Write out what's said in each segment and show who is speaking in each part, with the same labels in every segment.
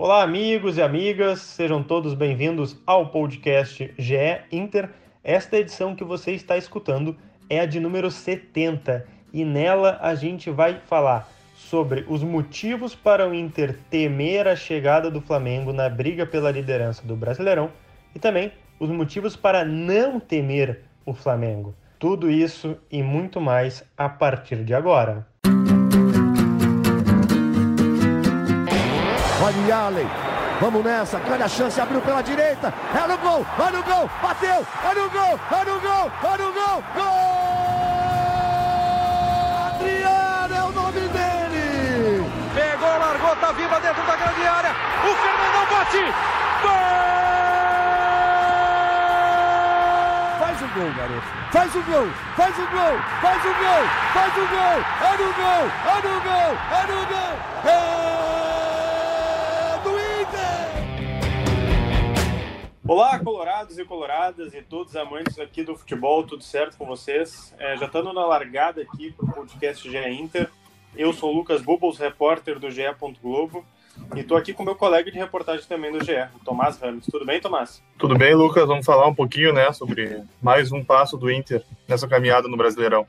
Speaker 1: Olá, amigos e amigas, sejam todos bem-vindos ao podcast GE Inter. Esta edição que você está escutando é a de número 70 e nela a gente vai falar sobre os motivos para o Inter temer a chegada do Flamengo na briga pela liderança do Brasileirão e também os motivos para não temer o Flamengo. Tudo isso e muito mais a partir de agora.
Speaker 2: Olha Allen, vamos nessa, grande a chance, abriu pela direita, é no gol, olha o gol, bateu, olha o gol, olha o gol, olha o gol, gol! Adriano é o nome dele!
Speaker 3: Pegou, largou, tá viva dentro da grande área, o Fernandão bate, gol!
Speaker 2: Faz o gol, garoto. Faz o gol, faz o gol, faz o gol, faz o gol. É no gol, é no gol, é no gol. É
Speaker 1: Olá, colorados e coloradas e todos amantes aqui do futebol, tudo certo com vocês? É, já estando na largada aqui para o podcast GE Inter. Eu sou o Lucas Bubbles, repórter do GE. Globo. E estou aqui com meu colega de reportagem também do GE, o Tomás Ramos. Tudo bem, Tomás?
Speaker 4: Tudo bem, Lucas. Vamos falar um pouquinho né, sobre mais um passo do Inter nessa caminhada no Brasileirão.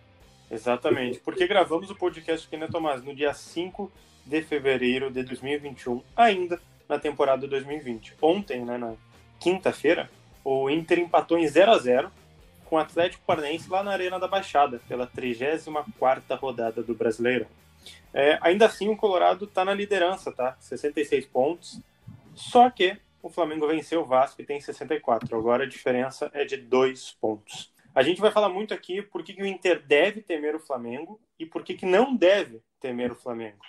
Speaker 1: Exatamente. Porque gravamos o podcast aqui, né, Tomás? No dia 5 de fevereiro de 2021, ainda na temporada 2020. Ontem, né, na quinta-feira, o Inter empatou em 0 a 0 com o Atlético Paranaense lá na Arena da Baixada, pela 34ª rodada do Brasileiro. É, ainda assim, o Colorado está na liderança, tá? 66 pontos. Só que o Flamengo venceu o Vasco e tem 64. Agora a diferença é de dois pontos. A gente vai falar muito aqui por que, que o Inter deve temer o Flamengo e por que, que não deve temer o Flamengo.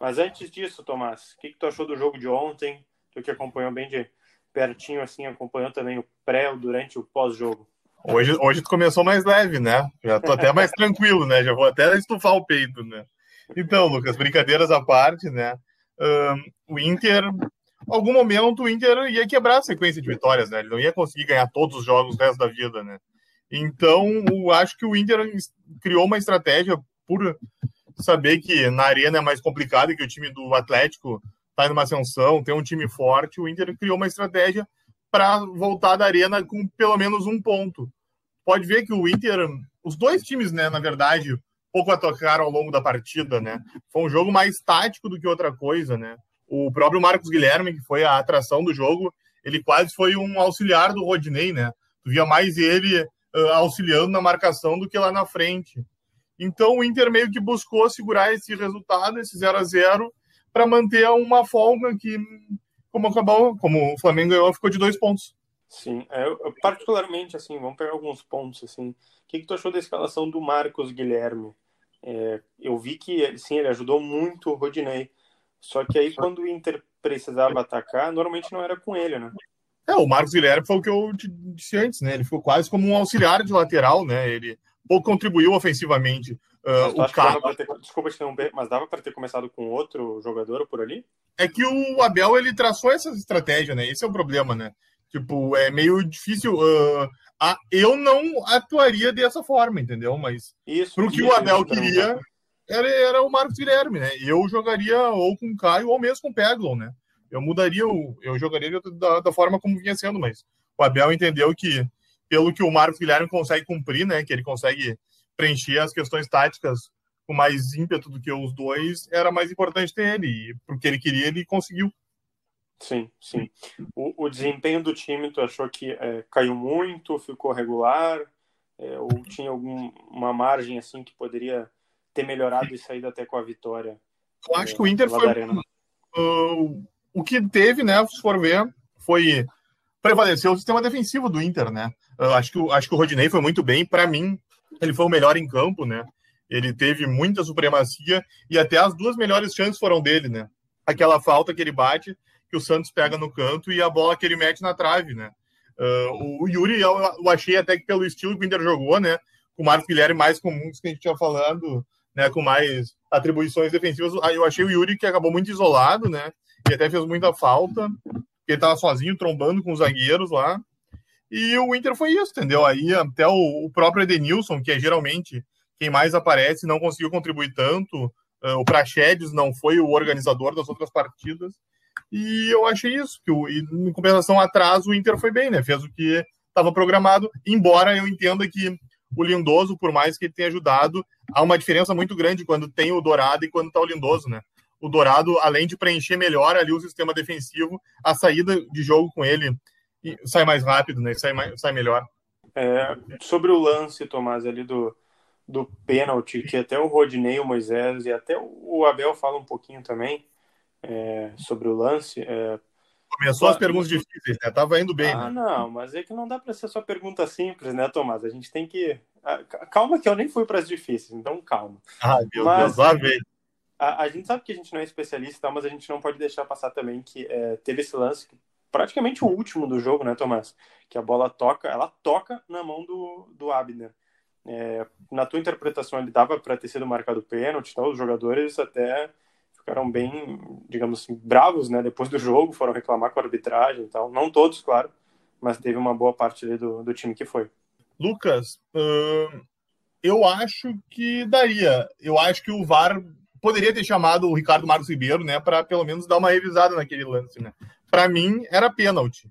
Speaker 1: Mas antes disso, Tomás, o que, que tu achou do jogo de ontem? Tu que acompanhou bem de pertinho, assim, acompanhou também o pré, o durante o pós-jogo.
Speaker 4: Hoje, hoje tu começou mais leve, né? Já tô até mais tranquilo, né? Já vou até estufar o peito, né? Então, Lucas, brincadeiras à parte, né? Um, o Inter, algum momento, o Inter ia quebrar a sequência de vitórias, né? Ele não ia conseguir ganhar todos os jogos o resto da vida, né? Então, eu acho que o Inter criou uma estratégia por saber que na arena é mais complicado que o time do Atlético está em uma ascensão, tem um time forte. O Inter criou uma estratégia para voltar da arena com pelo menos um ponto. Pode ver que o Inter, os dois times, né, na verdade, pouco a tocar ao longo da partida, né? Foi um jogo mais tático do que outra coisa, né? O próprio Marcos Guilherme, que foi a atração do jogo, ele quase foi um auxiliar do Rodinei, né? Tu via mais ele uh, auxiliando na marcação do que lá na frente. Então o Inter meio que buscou segurar esse resultado, esse 0 a 0 para manter uma folga que, como acabou, como o Flamengo ganhou, ficou de dois pontos.
Speaker 1: Sim, é, eu, particularmente, assim, vamos pegar alguns pontos, assim. O que, que tu achou da escalação do Marcos Guilherme? É, eu vi que, sim, ele ajudou muito o Rodinei. Só que aí, quando o Inter precisava atacar, normalmente não era com ele, né?
Speaker 4: É, o Marcos Guilherme foi o que eu disse antes, né? Ele ficou quase como um auxiliar de lateral, né? Ele pouco contribuiu ofensivamente. Uh, o cara...
Speaker 1: Ter, desculpa te interromper, mas dava para ter começado com outro jogador por ali?
Speaker 4: É que o Abel ele traçou essa estratégia, né? Esse é o problema, né? Tipo, é meio difícil. Uh, a, eu não atuaria dessa forma, entendeu? Mas isso, pro que isso, o Abel queria, era, era o Marcos Guilherme, né? Eu jogaria ou com o Caio ou mesmo com o Peglon, né? Eu mudaria, o, eu jogaria da, da forma como vinha sendo, mas o Abel entendeu que, pelo que o Marcos Guilherme consegue cumprir, né? Que ele consegue preencher as questões táticas com mais ímpeto do que os dois, era mais importante ter ele. E porque ele queria, ele conseguiu.
Speaker 1: Sim, sim. O, o desempenho do time, tu achou que é, caiu muito, ficou regular? É, ou tinha alguma margem assim que poderia ter melhorado e saído até com a vitória?
Speaker 4: Eu acho é, que o Inter foi. Uh, o que teve, né, se for ver, foi prevalecer o sistema defensivo do Inter, né? Uh, acho, que, acho que o Rodinei foi muito bem. Para mim, ele foi o melhor em campo, né? Ele teve muita supremacia e até as duas melhores chances foram dele, né? Aquela falta que ele bate que o Santos pega no canto e a bola que ele mete na trave, né? Uh, o Yuri, eu, eu, achei até que pelo estilo que o Inter jogou, né? Com o Marcos Guilherme mais comuns que a gente tinha falando, né? Com mais atribuições defensivas. Eu achei o Yuri que acabou muito isolado, né? E até fez muita falta. Ele estava sozinho, trombando com os zagueiros lá. E o Inter foi isso, entendeu? Aí até o, o próprio Edenilson, que é geralmente quem mais aparece, não conseguiu contribuir tanto. Uh, o Praxedes não foi o organizador das outras partidas. E eu achei isso, que o, em compensação atrás o Inter foi bem, né? Fez o que estava programado, embora eu entenda que o Lindoso, por mais que ele tenha ajudado, há uma diferença muito grande quando tem o Dourado e quando está o Lindoso, né? O Dourado, além de preencher melhor ali o sistema defensivo, a saída de jogo com ele sai mais rápido, né? Sai, mais, sai melhor.
Speaker 1: É, sobre o lance, Tomás, ali do, do pênalti, que até o Rodinei, o Moisés e até o Abel fala um pouquinho também é, sobre o lance. É,
Speaker 4: Começou as perguntas difíceis, né? Tava indo bem.
Speaker 1: Ah,
Speaker 4: né?
Speaker 1: não, mas é que não dá para ser só pergunta simples, né, Tomás? A gente tem que. Calma, que eu nem fui para as difíceis, então calma.
Speaker 4: Ah, meu mas, Deus, lá vem.
Speaker 1: A, a, gente sabe que a gente não é especialista, mas a gente não pode deixar passar também que é, teve esse lance, praticamente o último do jogo, né, Tomás? Que a bola toca, ela toca na mão do, do Abner. É, na tua interpretação, ele dava para ter sido marcado pênalti, então os jogadores até ficaram bem, digamos assim, bravos, né? Depois do jogo, foram reclamar com a arbitragem tal. Não todos, claro, mas teve uma boa parte do, do time que foi.
Speaker 4: Lucas, eu acho que daria. Eu acho que o VAR poderia ter chamado o Ricardo Marcos Ribeiro, né, para pelo menos dar uma revisada naquele lance, né? Para mim era pênalti,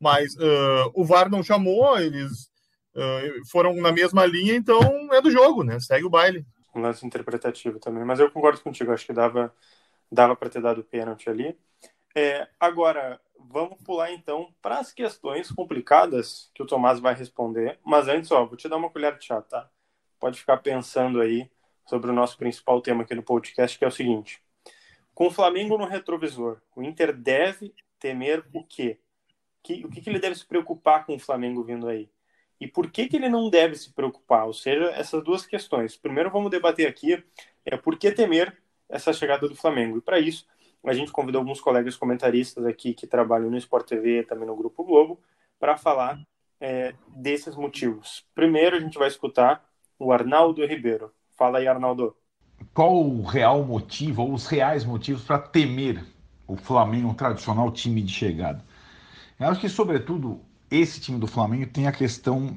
Speaker 4: mas uh, o VAR não chamou, eles uh, foram na mesma linha, então é do jogo, né? Segue o baile
Speaker 1: um lance interpretativo também. Mas eu concordo contigo, acho que dava, dava para ter dado pênalti ali. É, agora, vamos pular então para as questões complicadas que o Tomás vai responder. Mas antes, ó, vou te dar uma colher de chá, tá? Pode ficar pensando aí sobre o nosso principal tema aqui no podcast, que é o seguinte: com o Flamengo no retrovisor, o Inter deve temer o quê? Que, o que, que ele deve se preocupar com o Flamengo vindo aí? e por que, que ele não deve se preocupar? Ou seja, essas duas questões. Primeiro, vamos debater aqui é por que temer essa chegada do Flamengo. E para isso, a gente convidou alguns colegas comentaristas aqui que trabalham no Sport TV também no Grupo Globo para falar é, desses motivos. Primeiro, a gente vai escutar o Arnaldo Ribeiro. Fala aí, Arnaldo.
Speaker 5: Qual o real motivo, ou os reais motivos para temer o Flamengo, um tradicional time de chegada? Eu acho que, sobretudo, esse time do Flamengo tem a questão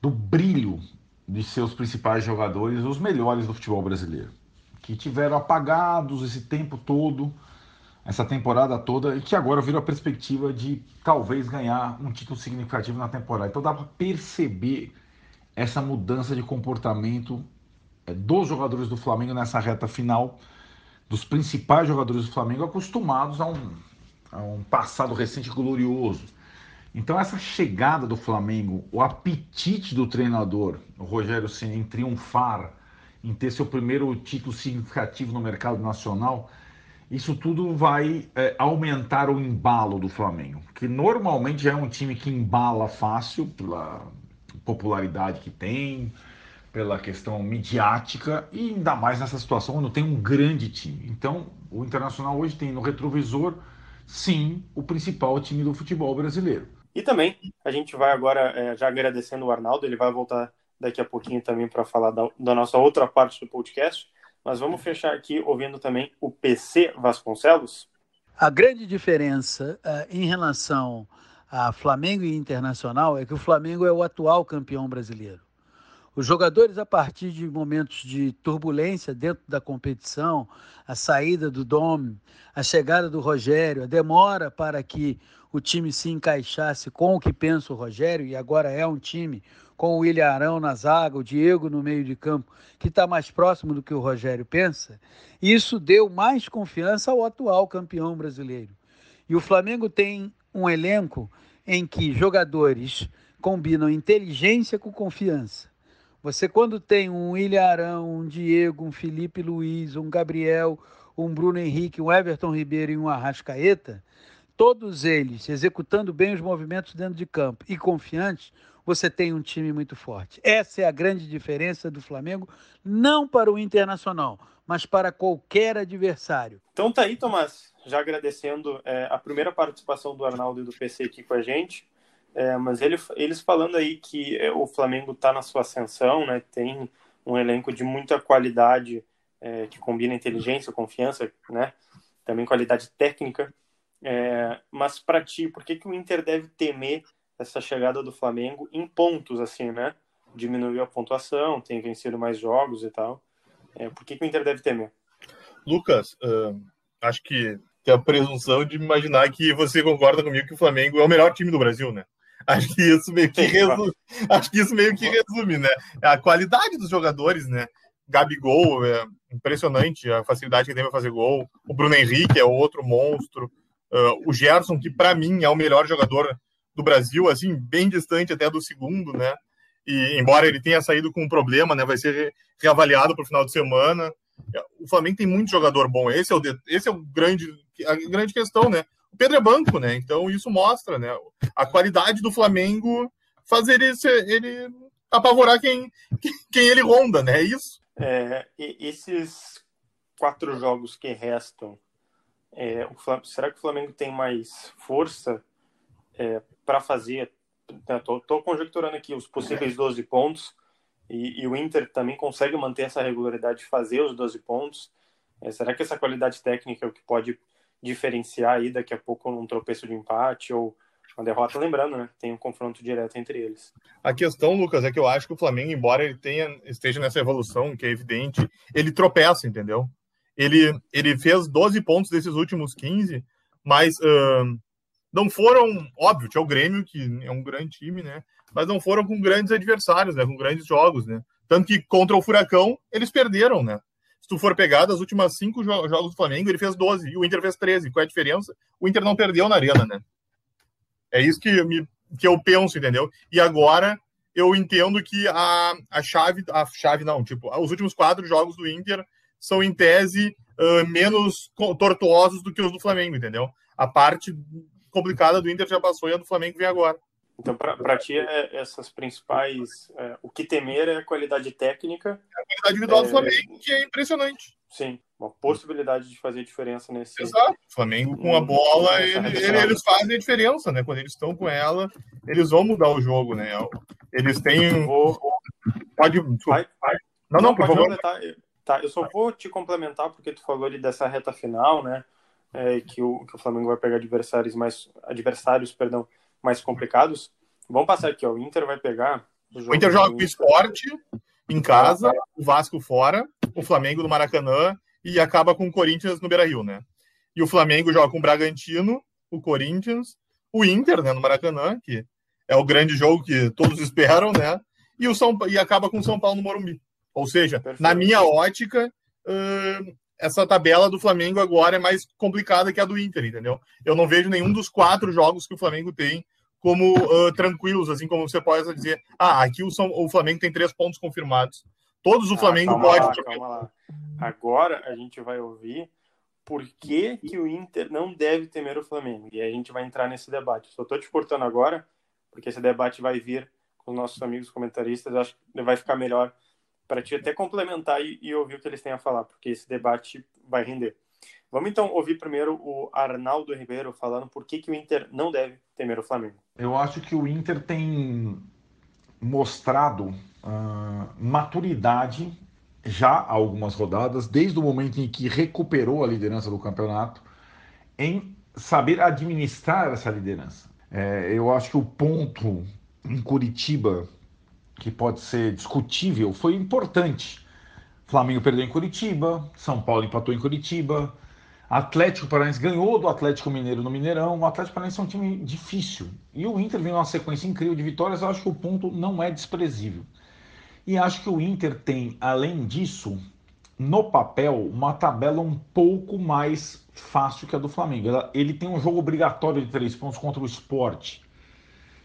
Speaker 5: do brilho de seus principais jogadores, os melhores do futebol brasileiro, que tiveram apagados esse tempo todo, essa temporada toda, e que agora viram a perspectiva de talvez ganhar um título significativo na temporada. Então dá para perceber essa mudança de comportamento dos jogadores do Flamengo nessa reta final, dos principais jogadores do Flamengo acostumados a um, a um passado recente glorioso. Então essa chegada do Flamengo, o apetite do treinador, o Rogério Ceni em triunfar, em ter seu primeiro título significativo no mercado nacional, isso tudo vai é, aumentar o embalo do Flamengo, que normalmente já é um time que embala fácil pela popularidade que tem, pela questão midiática e ainda mais nessa situação quando tem um grande time. Então, o Internacional hoje tem no retrovisor, sim, o principal time do futebol brasileiro.
Speaker 1: E também a gente vai agora, é, já agradecendo o Arnaldo, ele vai voltar daqui a pouquinho também para falar da, da, nossa outra parte do podcast. Mas vamos fechar aqui ouvindo também o PC Vasconcelos.
Speaker 6: A grande diferença uh, em relação a Flamengo e Internacional é que o Flamengo é o atual campeão brasileiro. Os jogadores, a partir de momentos de turbulência dentro da competição, a saída do Dom, a chegada do Rogério, a demora para que o time se encaixasse com o que pensa o Rogério, e agora é um time com o William Arão na zaga, o Diego no meio de campo, que está mais próximo do que o Rogério pensa, isso deu mais confiança ao atual campeão brasileiro. E o Flamengo tem um elenco em que jogadores combinam inteligência com confiança. Você, quando tem um William Arão, um Diego, um Felipe Luiz, um Gabriel, um Bruno Henrique, um Everton Ribeiro e um Arrascaeta, todos eles executando bem os movimentos dentro de campo e confiantes, você tem um time muito forte. Essa é a grande diferença do Flamengo, não para o Internacional, mas para qualquer adversário.
Speaker 1: Então tá aí, Tomás, já agradecendo é, a primeira participação do Arnaldo e do PC aqui com a gente, é, mas ele, eles falando aí que é, o Flamengo está na sua ascensão, né, tem um elenco de muita qualidade é, que combina inteligência, confiança, né, também qualidade técnica, é, mas para ti, por que, que o Inter deve temer essa chegada do Flamengo em pontos, assim, né? Diminuiu a pontuação, tem vencido mais jogos e tal. É, por que, que o Inter deve temer?
Speaker 4: Lucas, uh, acho que é a presunção de imaginar que você concorda comigo que o Flamengo é o melhor time do Brasil, né? Acho que isso meio que resume, acho que isso meio que resume, né? A qualidade dos jogadores, né? Gabigol, é impressionante a facilidade que tem para fazer gol. O Bruno Henrique é outro monstro. Uh, o Gerson, que para mim é o melhor jogador do Brasil, assim, bem distante até do segundo, né? E embora ele tenha saído com um problema, né? Vai ser reavaliado para o final de semana. O Flamengo tem muito jogador bom. Esse é o, esse é o grande, a grande questão, né? Pedro é banco, né? Então isso mostra, né? A qualidade do Flamengo fazer ele, ele apavorar quem, quem ele ronda, né? É isso.
Speaker 1: É, esses quatro jogos que restam, é, Flamengo, será que o Flamengo tem mais força é, para fazer? Estou né, conjecturando aqui os possíveis 12 pontos e, e, o Inter também consegue manter essa regularidade de fazer os 12 pontos. É, será que essa qualidade técnica é o que pode diferenciar aí daqui a pouco um tropeço de empate ou uma derrota, lembrando, né? Tem um confronto direto entre eles.
Speaker 4: A questão, Lucas, é que eu acho que o Flamengo, embora ele tenha, esteja nessa evolução, que é evidente, ele tropeça, entendeu? Ele, ele fez 12 pontos desses últimos 15, mas uh, não foram, óbvio, tinha o Grêmio, que é um grande time, né? Mas não foram com grandes adversários, né? Com grandes jogos, né? Tanto que contra o Furacão, eles perderam, né? Se tu for pegar das últimas cinco jo jogos do Flamengo, ele fez 12 e o Inter fez 13. Qual é a diferença? O Inter não perdeu na arena, né? É isso que, me, que eu penso, entendeu? E agora eu entendo que a, a chave, a chave não, tipo, os últimos quatro jogos do Inter são, em tese, uh, menos tortuosos do que os do Flamengo, entendeu? A parte complicada do Inter já passou e a do Flamengo vem agora.
Speaker 1: Então, para ti, é, essas principais. É, o que temer é a qualidade técnica.
Speaker 4: É a qualidade individual é, do Flamengo, que é impressionante.
Speaker 1: Sim, uma possibilidade de fazer diferença nesse.
Speaker 4: Exato. O Flamengo com a bola, ele, ele, eles fazem a diferença, né? Quando eles estão com ela, eles vão mudar o jogo, né? Eles têm. Vou... Pode. Vai, vai. Não, não, não, por favor.
Speaker 1: Tá, tá, eu só vou te complementar, porque tu falou ali dessa reta final, né? É, que, o, que o Flamengo vai pegar adversários mais. Adversários, perdão, mais complicados. Vamos passar aqui, ó. O Inter vai pegar.
Speaker 4: O, o Inter joga com o esporte em casa, o Vasco fora, o Flamengo no Maracanã e acaba com o Corinthians no Beira Rio, né? E o Flamengo joga com o Bragantino, o Corinthians, o Inter, né, no Maracanã, que é o grande jogo que todos esperam, né? E, o São, e acaba com o São Paulo no Morumbi. Ou seja, Perfeito. na minha ótica, uh, essa tabela do Flamengo agora é mais complicada que a do Inter, entendeu? Eu não vejo nenhum dos quatro jogos que o Flamengo tem como uh, tranquilos, assim como você pode dizer, ah, aqui o, São, o Flamengo tem três pontos confirmados. Todos o ah, Flamengo pode.
Speaker 1: Lá, calma lá. Agora a gente vai ouvir por que, que o Inter não deve temer o Flamengo. E a gente vai entrar nesse debate. Só estou te cortando agora, porque esse debate vai vir com os nossos amigos comentaristas. Acho que vai ficar melhor para te até complementar e, e, ouvir o que eles têm a falar, porque esse debate vai render. Vamos então ouvir primeiro o Arnaldo Ribeiro falando por que, que o Inter não deve temer o Flamengo.
Speaker 5: Eu acho que o Inter tem mostrado uh, maturidade já há algumas rodadas, desde o momento em que recuperou a liderança do campeonato, em saber administrar essa liderança. É, eu acho que o ponto em Curitiba que pode ser discutível, foi importante. Flamengo perdeu em Curitiba, São Paulo empatou em Curitiba, Atlético Paranaense ganhou do Atlético Mineiro no Mineirão. O Atlético Paranaense é um time difícil. E o Inter vem numa sequência incrível de vitórias. Eu acho que o ponto não é desprezível. E acho que o Inter tem, além disso, no papel, uma tabela um pouco mais fácil que a do Flamengo. Ele tem um jogo obrigatório de três pontos contra o esporte.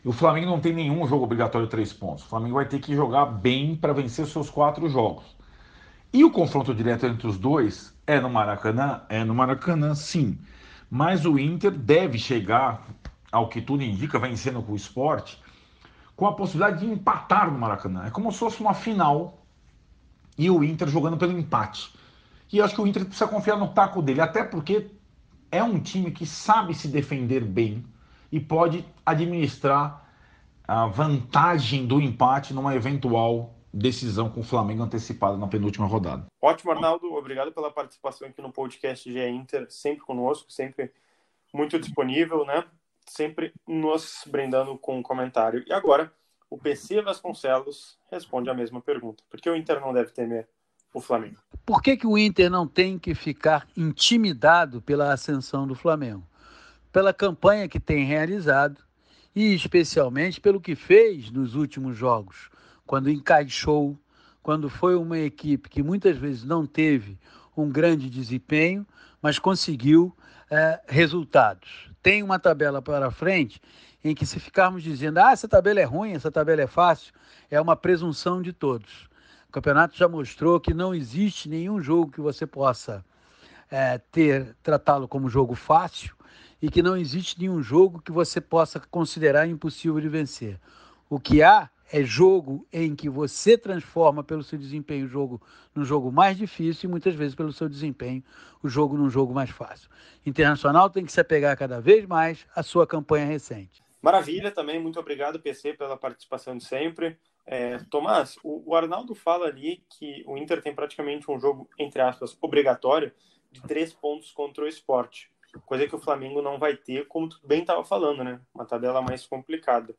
Speaker 5: E o Flamengo não tem nenhum jogo obrigatório três pontos. O Flamengo vai ter que jogar bem para vencer os seus quatro jogos. E o confronto direto entre os dois é no Maracanã? É no Maracanã, sim. Mas o Inter deve chegar, ao que tudo indica, vencendo com o esporte, com a possibilidade de empatar no Maracanã. É como se fosse uma final e o Inter jogando pelo empate. E eu acho que o Inter precisa confiar no taco dele, até porque é um time que sabe se defender bem e pode administrar a vantagem do empate numa eventual decisão com o Flamengo antecipada na penúltima rodada.
Speaker 1: Ótimo, Arnaldo. Obrigado pela participação aqui no podcast GE Inter, sempre conosco, sempre muito disponível, né? Sempre nos brindando com um comentário. E agora, o PC Vasconcelos responde a mesma pergunta. Por que o Inter não deve temer o Flamengo.
Speaker 6: Por que, que o Inter não tem que ficar intimidado pela ascensão do Flamengo? Pela campanha que tem realizado e especialmente pelo que fez nos últimos jogos, quando encaixou, quando foi uma equipe que muitas vezes não teve um grande desempenho, mas conseguiu é, resultados. Tem uma tabela para frente em que, se ficarmos dizendo, ah, essa tabela é ruim, essa tabela é fácil, é uma presunção de todos. O campeonato já mostrou que não existe nenhum jogo que você possa é, ter tratá-lo como jogo fácil e que não existe nenhum jogo que você possa considerar impossível de vencer. O que há é jogo em que você transforma pelo seu desempenho o jogo num jogo mais difícil e muitas vezes pelo seu desempenho o jogo num jogo mais fácil. Internacional tem que se apegar cada vez mais à sua campanha recente.
Speaker 1: Maravilha também, muito obrigado, PC, pela participação de sempre. É, Tomás, o, o Arnaldo fala ali que o Inter tem praticamente um jogo, entre aspas, obrigatório de três pontos contra o esporte, coisa que o Flamengo não vai ter, como tu bem estava falando, né? Uma tabela mais complicada.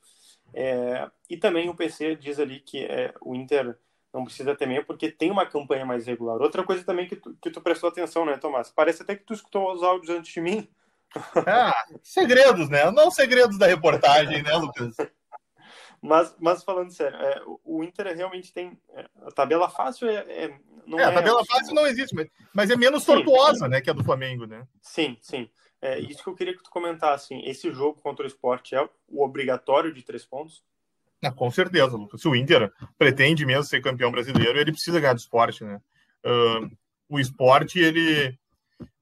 Speaker 1: É, e também o PC diz ali que é, o Inter não precisa temer porque tem uma campanha mais regular. Outra coisa também que tu, que tu prestou atenção, né, Tomás? Parece até que tu escutou os áudios antes de mim.
Speaker 4: Ah, segredos, né? Não segredos da reportagem, né, Lucas?
Speaker 1: Mas, mas falando sério, é, o Inter realmente tem. É, a tabela fácil é. É
Speaker 4: não é, a tabela fácil não existe, mas, mas é menos tortuosa, né, que a do Flamengo, né?
Speaker 1: Sim, sim. É isso que eu queria que tu comentasse. Assim, esse jogo contra o esporte é o obrigatório de três pontos?
Speaker 4: Ah, com certeza, Lucas. Se o Inter pretende mesmo ser campeão brasileiro, ele precisa ganhar do esporte, né? Uh, o esporte, ele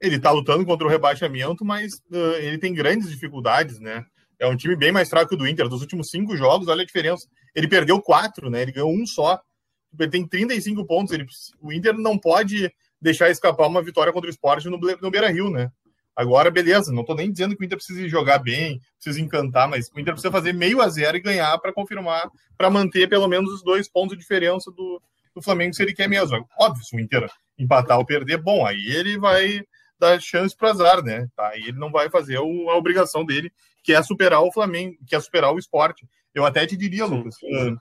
Speaker 4: ele tá lutando contra o rebaixamento, mas uh, ele tem grandes dificuldades, né? É um time bem mais fraco que o do Inter. Dos últimos cinco jogos, olha a diferença. Ele perdeu quatro, né? Ele ganhou um só. Ele tem 35 pontos. Ele, o Inter não pode deixar escapar uma vitória contra o esporte no, no Beira Rio, né? Agora, beleza, não tô nem dizendo que o Inter precisa jogar bem, precisa encantar, mas o Inter precisa fazer meio a zero e ganhar para confirmar, para manter pelo menos os dois pontos de diferença do, do Flamengo se ele quer mesmo. Óbvio, se o Inter empatar ou perder, bom, aí ele vai dar chance para azar, né? Tá? Aí ele não vai fazer o, a obrigação dele, que é superar o Flamengo, que é superar o esporte. Eu até te diria, sim, Lucas, sim. Uh,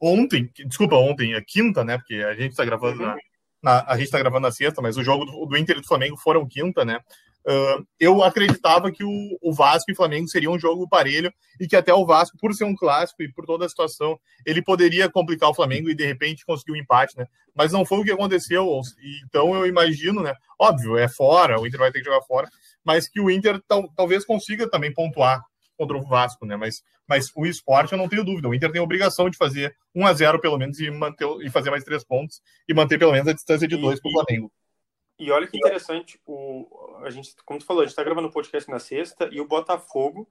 Speaker 4: ontem, desculpa, ontem, é quinta, né? Porque a gente está gravando uhum. na, na, a gente está gravando na sexta, mas o jogo do, do Inter e do Flamengo foram quinta, né? Uh, eu acreditava que o, o, Vasco e Flamengo seria um jogo parelho e que até o Vasco, por ser um clássico e por toda a situação, ele poderia complicar o Flamengo e de repente conseguir um empate, né? Mas não foi o que aconteceu. Então eu imagino, né? Óbvio, é fora, o Inter vai ter que jogar fora, mas que o Inter tal, talvez consiga também pontuar contra o Vasco, né? Mas, mas o esporte eu não tenho dúvida. O Inter tem a obrigação de fazer 1 a 0 pelo menos e manter e fazer mais três pontos e manter pelo menos a distância de dois para o Flamengo.
Speaker 1: E olha que interessante, o, a gente, como tu falou, a gente está gravando o podcast na sexta e o Botafogo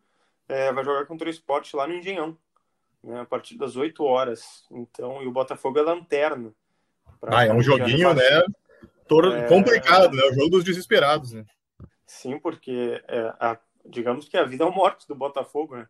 Speaker 1: é, vai jogar contra o esporte lá no Engenhão, né, a partir das 8 horas. Então, e o Botafogo é lanterna.
Speaker 4: Ah, é um joguinho, né? Tor é... Complicado, né? O jogo dos desesperados, né?
Speaker 1: Sim, porque é, a, digamos que a vida é ou morte do Botafogo, né?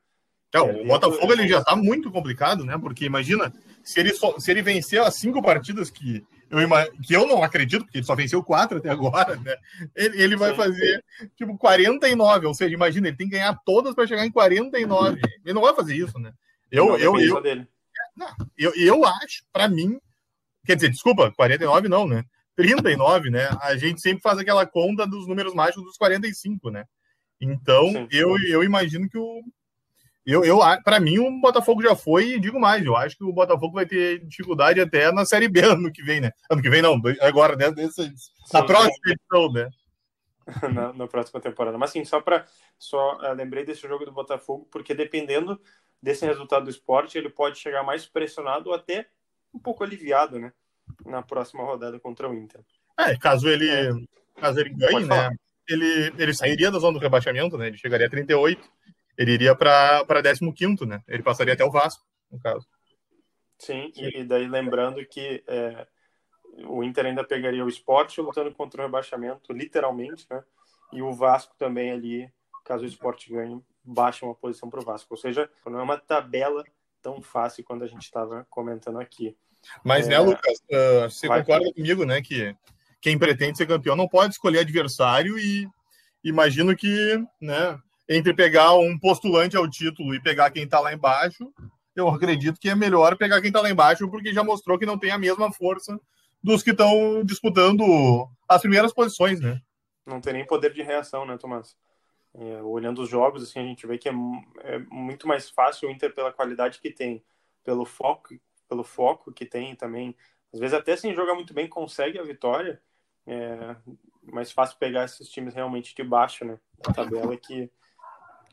Speaker 4: Não, o Botafogo ele já está muito complicado, né? Porque imagina, se ele, só, se ele vencer as cinco partidas que eu, que eu não acredito, porque ele só venceu quatro até agora, né? Ele, ele vai fazer tipo 49, ou seja, imagina, ele tem que ganhar todas para chegar em 49. Ele não vai fazer isso, né? Eu, não, eu, eu, dele. Não, eu, eu acho, para mim, quer dizer, desculpa, 49 não, né? 39, né? A gente sempre faz aquela conta dos números mágicos dos 45, né? Então, sim. Eu, eu imagino que o, eu, eu para mim, o Botafogo já foi, e digo mais, eu acho que o Botafogo vai ter dificuldade até na Série B ano que vem, né? Ano que vem não, agora, né? Desse, na próxima edição, né?
Speaker 1: na, na, próxima temporada. Mas sim, só para só uh, lembrei desse jogo do Botafogo, porque dependendo desse resultado do esporte, ele pode chegar mais pressionado ou até um pouco aliviado, né? Na próxima rodada contra o Inter.
Speaker 4: É, caso ele, é. caso ele ganhe, né? Ele, ele sairia da zona do rebaixamento, né? Ele chegaria a 38 ele iria para 15, né? Ele passaria até o Vasco, no caso.
Speaker 1: Sim, e daí lembrando que é, o Inter ainda pegaria o esporte lutando contra o rebaixamento, literalmente, né? E o Vasco também ali, caso o esporte ganhe, baixa uma posição para o Vasco. Ou seja, não é uma tabela tão fácil quando a gente estava comentando aqui.
Speaker 4: Mas, né, é... né, Lucas, uh, você concorda que... comigo, né, que quem pretende ser campeão não pode escolher adversário e imagino que, né, entre pegar um postulante ao título e pegar quem está lá embaixo, eu acredito que é melhor pegar quem está lá embaixo, porque já mostrou que não tem a mesma força dos que estão disputando as primeiras posições, né?
Speaker 1: Não tem nem poder de reação, né, Tomás? É, olhando os jogos, assim, a gente vê que é, é, muito mais fácil o Inter pela qualidade que tem, pelo foco, pelo foco que tem também. Às vezes até sem jogar muito bem consegue a vitória. É mais fácil pegar esses times realmente de baixo, né? A tabela que,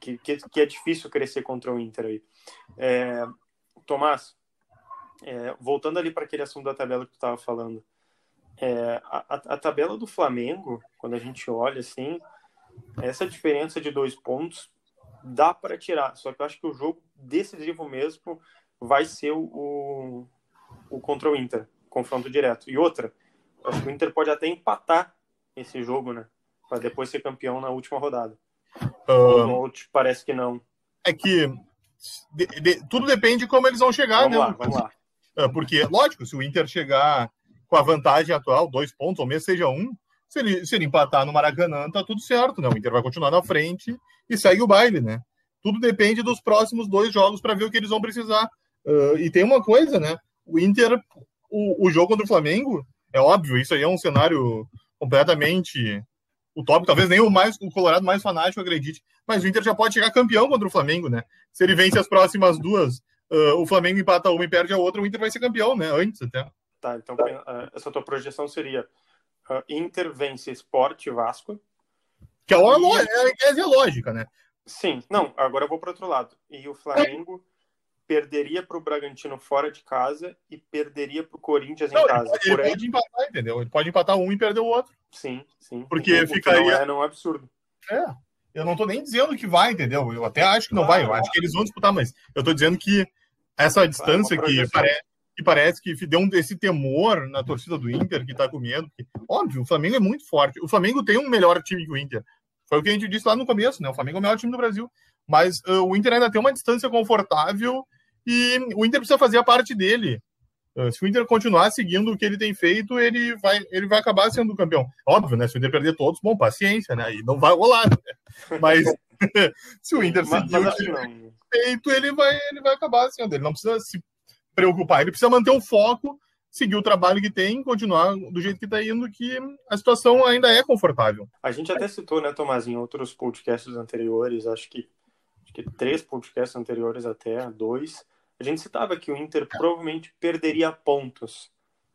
Speaker 1: que, que é difícil crescer contra o Inter aí. É, Tomás, é, voltando ali para aquele assunto da tabela que tu estava falando, é, a, a, tabela do Flamengo, quando a gente olha assim, essa diferença de dois pontos dá para tirar. Só que eu acho que o jogo decisivo mesmo vai ser o, o, o contra o Inter, confronto direto. E outra, acho que o Inter pode até empatar esse jogo, né? Para depois ser campeão na última rodada. Um, ou, te parece que não?
Speaker 4: É que de, de, tudo depende de como eles vão chegar,
Speaker 1: vamos
Speaker 4: né?
Speaker 1: Lá, vamos lá.
Speaker 4: É, porque, lógico, se o Inter chegar com a vantagem atual, dois pontos, ou mesmo seja um, se ele, se ele empatar no Maracanã, tá tudo certo, né? O Inter vai continuar na frente e segue o baile, né? Tudo depende dos próximos dois jogos para ver o que eles vão precisar. Uh, e tem uma coisa, né? O Inter, o, o jogo contra o Flamengo, é óbvio, isso aí é um cenário completamente utópico, talvez nem o mais o Colorado mais fanático acredite, mas o Inter já pode chegar campeão contra o Flamengo, né? Se ele vence as próximas duas, uh, o Flamengo empata uma e perde a outra, o Inter vai ser campeão, né? Antes até.
Speaker 1: Tá, então uh, essa tua projeção seria uh, Inter vence Sport Vasco.
Speaker 4: Que é, uma, e... é, é, é lógica, né?
Speaker 1: Sim, não, agora eu vou para outro lado. E o Flamengo perderia para o Bragantino fora de casa e perderia para o Corinthians não, em casa.
Speaker 4: Ele, pode, ele pode empatar, entendeu? Ele pode empatar um e perder o outro.
Speaker 1: Sim, sim.
Speaker 4: Porque então, ficaria. Não
Speaker 1: é, não é absurdo.
Speaker 4: É. Eu não tô nem dizendo que vai, entendeu? Eu até acho que não vai. Eu acho que eles vão disputar, mas eu tô dizendo que essa distância que, pare... que parece que deu um, esse temor na torcida do Inter que tá com medo. Porque, óbvio, o Flamengo é muito forte. O Flamengo tem um melhor time que o Inter. Foi o que a gente disse lá no começo, né? O Flamengo é o melhor time do Brasil. Mas uh, o Inter ainda tem uma distância confortável e o Inter precisa fazer a parte dele. Uh, se o Inter continuar seguindo o que ele tem feito, ele vai, ele vai acabar sendo campeão. Óbvio, né? Se o Inter perder todos, bom, paciência, né? E não vai rolar. Né? Mas se o Inter seguir mas, mas o que ele tem feito, ele vai, ele vai acabar sendo. Ele não precisa se preocupar, ele precisa manter o foco, seguir o trabalho que tem, continuar do jeito que está indo, que a situação ainda é confortável.
Speaker 1: A gente até citou, né, Tomás, em outros podcasts anteriores, acho que, acho que três podcasts anteriores até, dois, a gente citava que o Inter provavelmente perderia pontos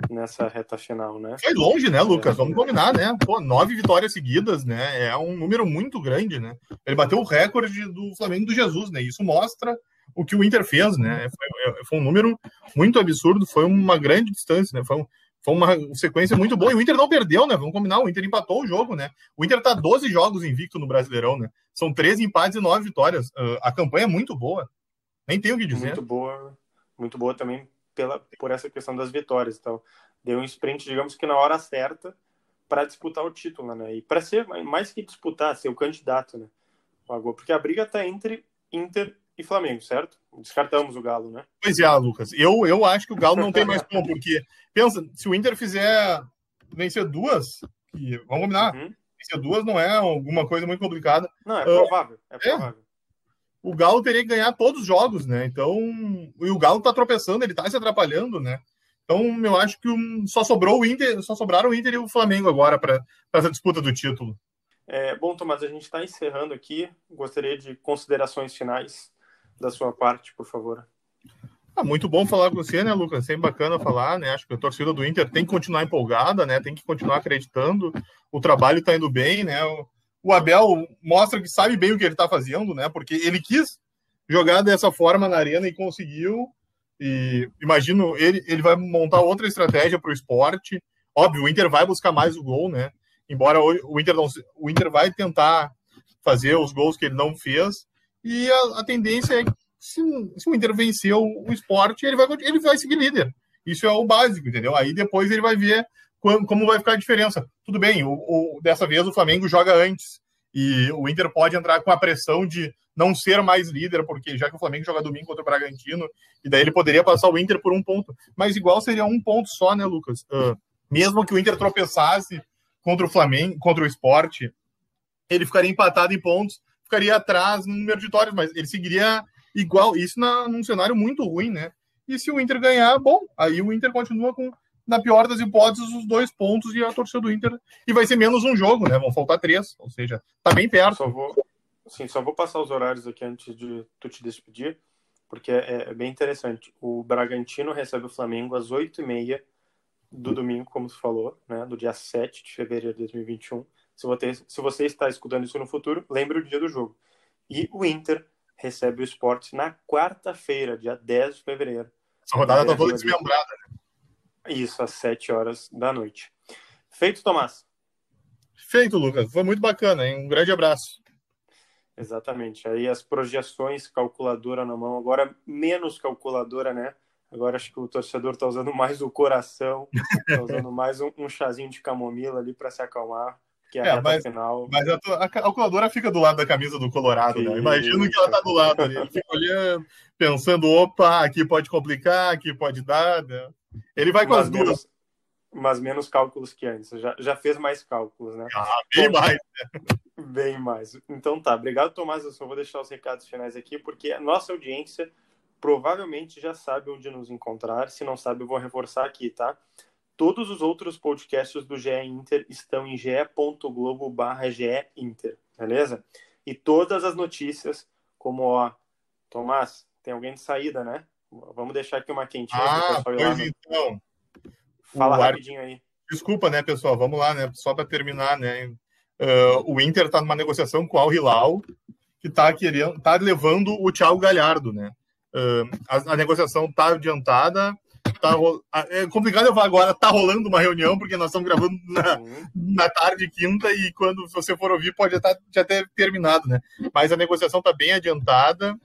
Speaker 1: nessa reta final, né?
Speaker 4: Foi longe, né, Lucas? Vamos combinar, né? Pô, nove vitórias seguidas, né? É um número muito grande, né? Ele bateu o recorde do Flamengo do Jesus, né? Isso mostra o que o Inter fez, né? Foi, é, foi um número muito absurdo, foi uma grande distância, né? Foi, um, foi uma sequência muito boa. E o Inter não perdeu, né? Vamos combinar, o Inter empatou o jogo, né? O Inter tá 12 jogos invicto no Brasileirão, né? São 13 empates e 9 vitórias. Uh, a campanha é muito boa. Nem tenho o que dizer.
Speaker 1: Muito boa, muito boa também pela, por essa questão das vitórias. Então, deu um sprint, digamos que na hora certa, para disputar o título, né? E para ser mais que disputar, ser o candidato, né? Porque a briga está entre Inter e Flamengo, certo? Descartamos o Galo, né?
Speaker 4: Pois é, Lucas. Eu, eu acho que o Galo não tem mais como, porque, pensa, se o Inter fizer vencer duas, que, vamos combinar, uhum. vencer duas não é alguma coisa muito complicada.
Speaker 1: Não, é provável, é, é provável. É
Speaker 4: o Galo teria que ganhar todos os jogos, né? Então, e o Galo tá tropeçando, ele tá se atrapalhando, né? Então, eu acho que só sobrou o Inter, só sobraram o Inter e o Flamengo agora para essa disputa do título.
Speaker 1: É, bom, Tomás, a gente está encerrando aqui. Gostaria de considerações finais da sua parte, por favor.
Speaker 4: Ah, muito bom falar com você, né, Lucas? Sempre bacana falar, né? Acho que a torcida do Inter tem que continuar empolgada, né? Tem que continuar acreditando. O trabalho está indo bem, né? o Abel mostra que sabe bem o que ele está fazendo, né? Porque ele quis jogar dessa forma na arena e conseguiu. E imagino ele, ele vai montar outra estratégia para o esporte. Óbvio, o Inter vai buscar mais o gol, né? Embora o Inter não, o Inter vai tentar fazer os gols que ele não fez. E a, a tendência é que se, se, o Inter vencer o, o esporte, ele vai, ele vai seguir líder. Isso é o básico, entendeu? Aí depois ele vai ver como vai ficar a diferença. Tudo bem, o, o, dessa vez o Flamengo joga antes e o Inter pode entrar com a pressão de não ser mais líder, porque já que o Flamengo joga domingo contra o Bragantino, e daí ele poderia passar o Inter por um ponto. Mas igual seria um ponto só, né, Lucas? Uh, mesmo que o Inter tropeçasse contra o Flamengo, contra o esporte, ele ficaria empatado em pontos, ficaria atrás no número de vitórias, mas ele seguiria igual, isso na, num cenário muito ruim, né? E se o Inter ganhar, bom, aí o Inter continua com na pior das hipóteses, os dois pontos e a torcida do Inter. E vai ser menos um jogo, né? Vão faltar três. Ou seja, tá bem perto.
Speaker 1: Só vou, sim, só vou passar os horários aqui antes de tu te despedir, porque é, é bem interessante. O Bragantino recebe o Flamengo às 8h30 do domingo, como você falou, né? Do dia 7 de fevereiro de 2021. Se você, se você está escutando isso no futuro, lembre o dia do jogo. E o Inter recebe o esporte na quarta-feira, dia 10 de fevereiro.
Speaker 4: Essa rodada tá toda desmembrada, né?
Speaker 1: Isso, às 7 horas da noite. Feito, Tomás?
Speaker 4: Feito, Lucas. Foi muito bacana, hein? Um grande abraço.
Speaker 1: Exatamente. Aí as projeções, calculadora na mão, agora menos calculadora, né? Agora acho que o torcedor está usando mais o coração, está usando mais um, um, chazinho de camomila ali para se acalmar, que é a é,
Speaker 4: mas,
Speaker 1: final.
Speaker 4: Mas a, a, calculadora fica do lado da camisa do Colorado, né? Imagino que ela está do lado ali. Ele fica olhando, pensando, opa, aqui pode complicar, aqui pode dar, né? Ele vai com
Speaker 1: mas
Speaker 4: as duas.
Speaker 1: Menos, mas menos cálculos que antes. Já, já fez mais cálculos, né?
Speaker 4: Ah, bem Bom, mais. Né?
Speaker 1: Bem mais. Então tá, obrigado, Tomás. Eu só vou deixar os recados finais aqui, porque a nossa audiência provavelmente já sabe onde nos encontrar. Se não sabe, eu vou reforçar aqui, tá? Todos os outros podcasts do GE Inter estão em ge.globo barra Inter, beleza? E todas as notícias, como, ó, Tomás, tem alguém de saída, né? Vamos deixar aqui uma quentinha.
Speaker 4: Ah, pois lá, então.
Speaker 1: Fala rapidinho aí.
Speaker 4: Desculpa, né, pessoal? Vamos lá, né? Só para terminar, né? Uh, o Inter está numa negociação com o Al Hilal, que está querendo, tá levando o Thiago Galhardo, né? Uh, a, a, negociação está adiantada. Tá, é complicado eu falar agora, tá rolando uma reunião, porque nós estamos gravando na, uhum. na tarde quinta e quando você for ouvir pode estar, já ter terminado, né? Mas a negociação está bem adiantada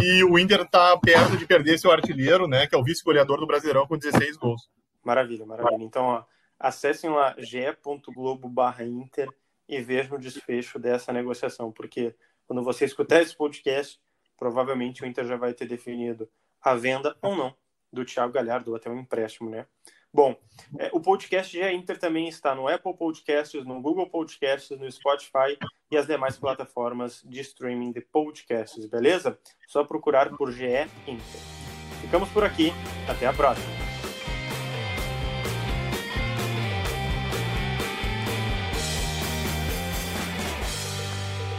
Speaker 4: e o Inter está perto de perder seu artilheiro, né? Que é o vice-goleador do Brasileirão com 16 gols.
Speaker 1: Maravilha, maravilha. Então, ó, acessem lá ge.globo/inter e vejam o desfecho dessa negociação, porque quando você escutar esse podcast, provavelmente o Inter já vai ter definido a venda ou não do Thiago Galhardo, até um empréstimo, né? Bom, é, o podcast GE Inter também está no Apple Podcasts, no Google Podcasts, no Spotify e as demais plataformas de streaming de podcasts, beleza? Só procurar por GE Inter. Ficamos por aqui, até a próxima.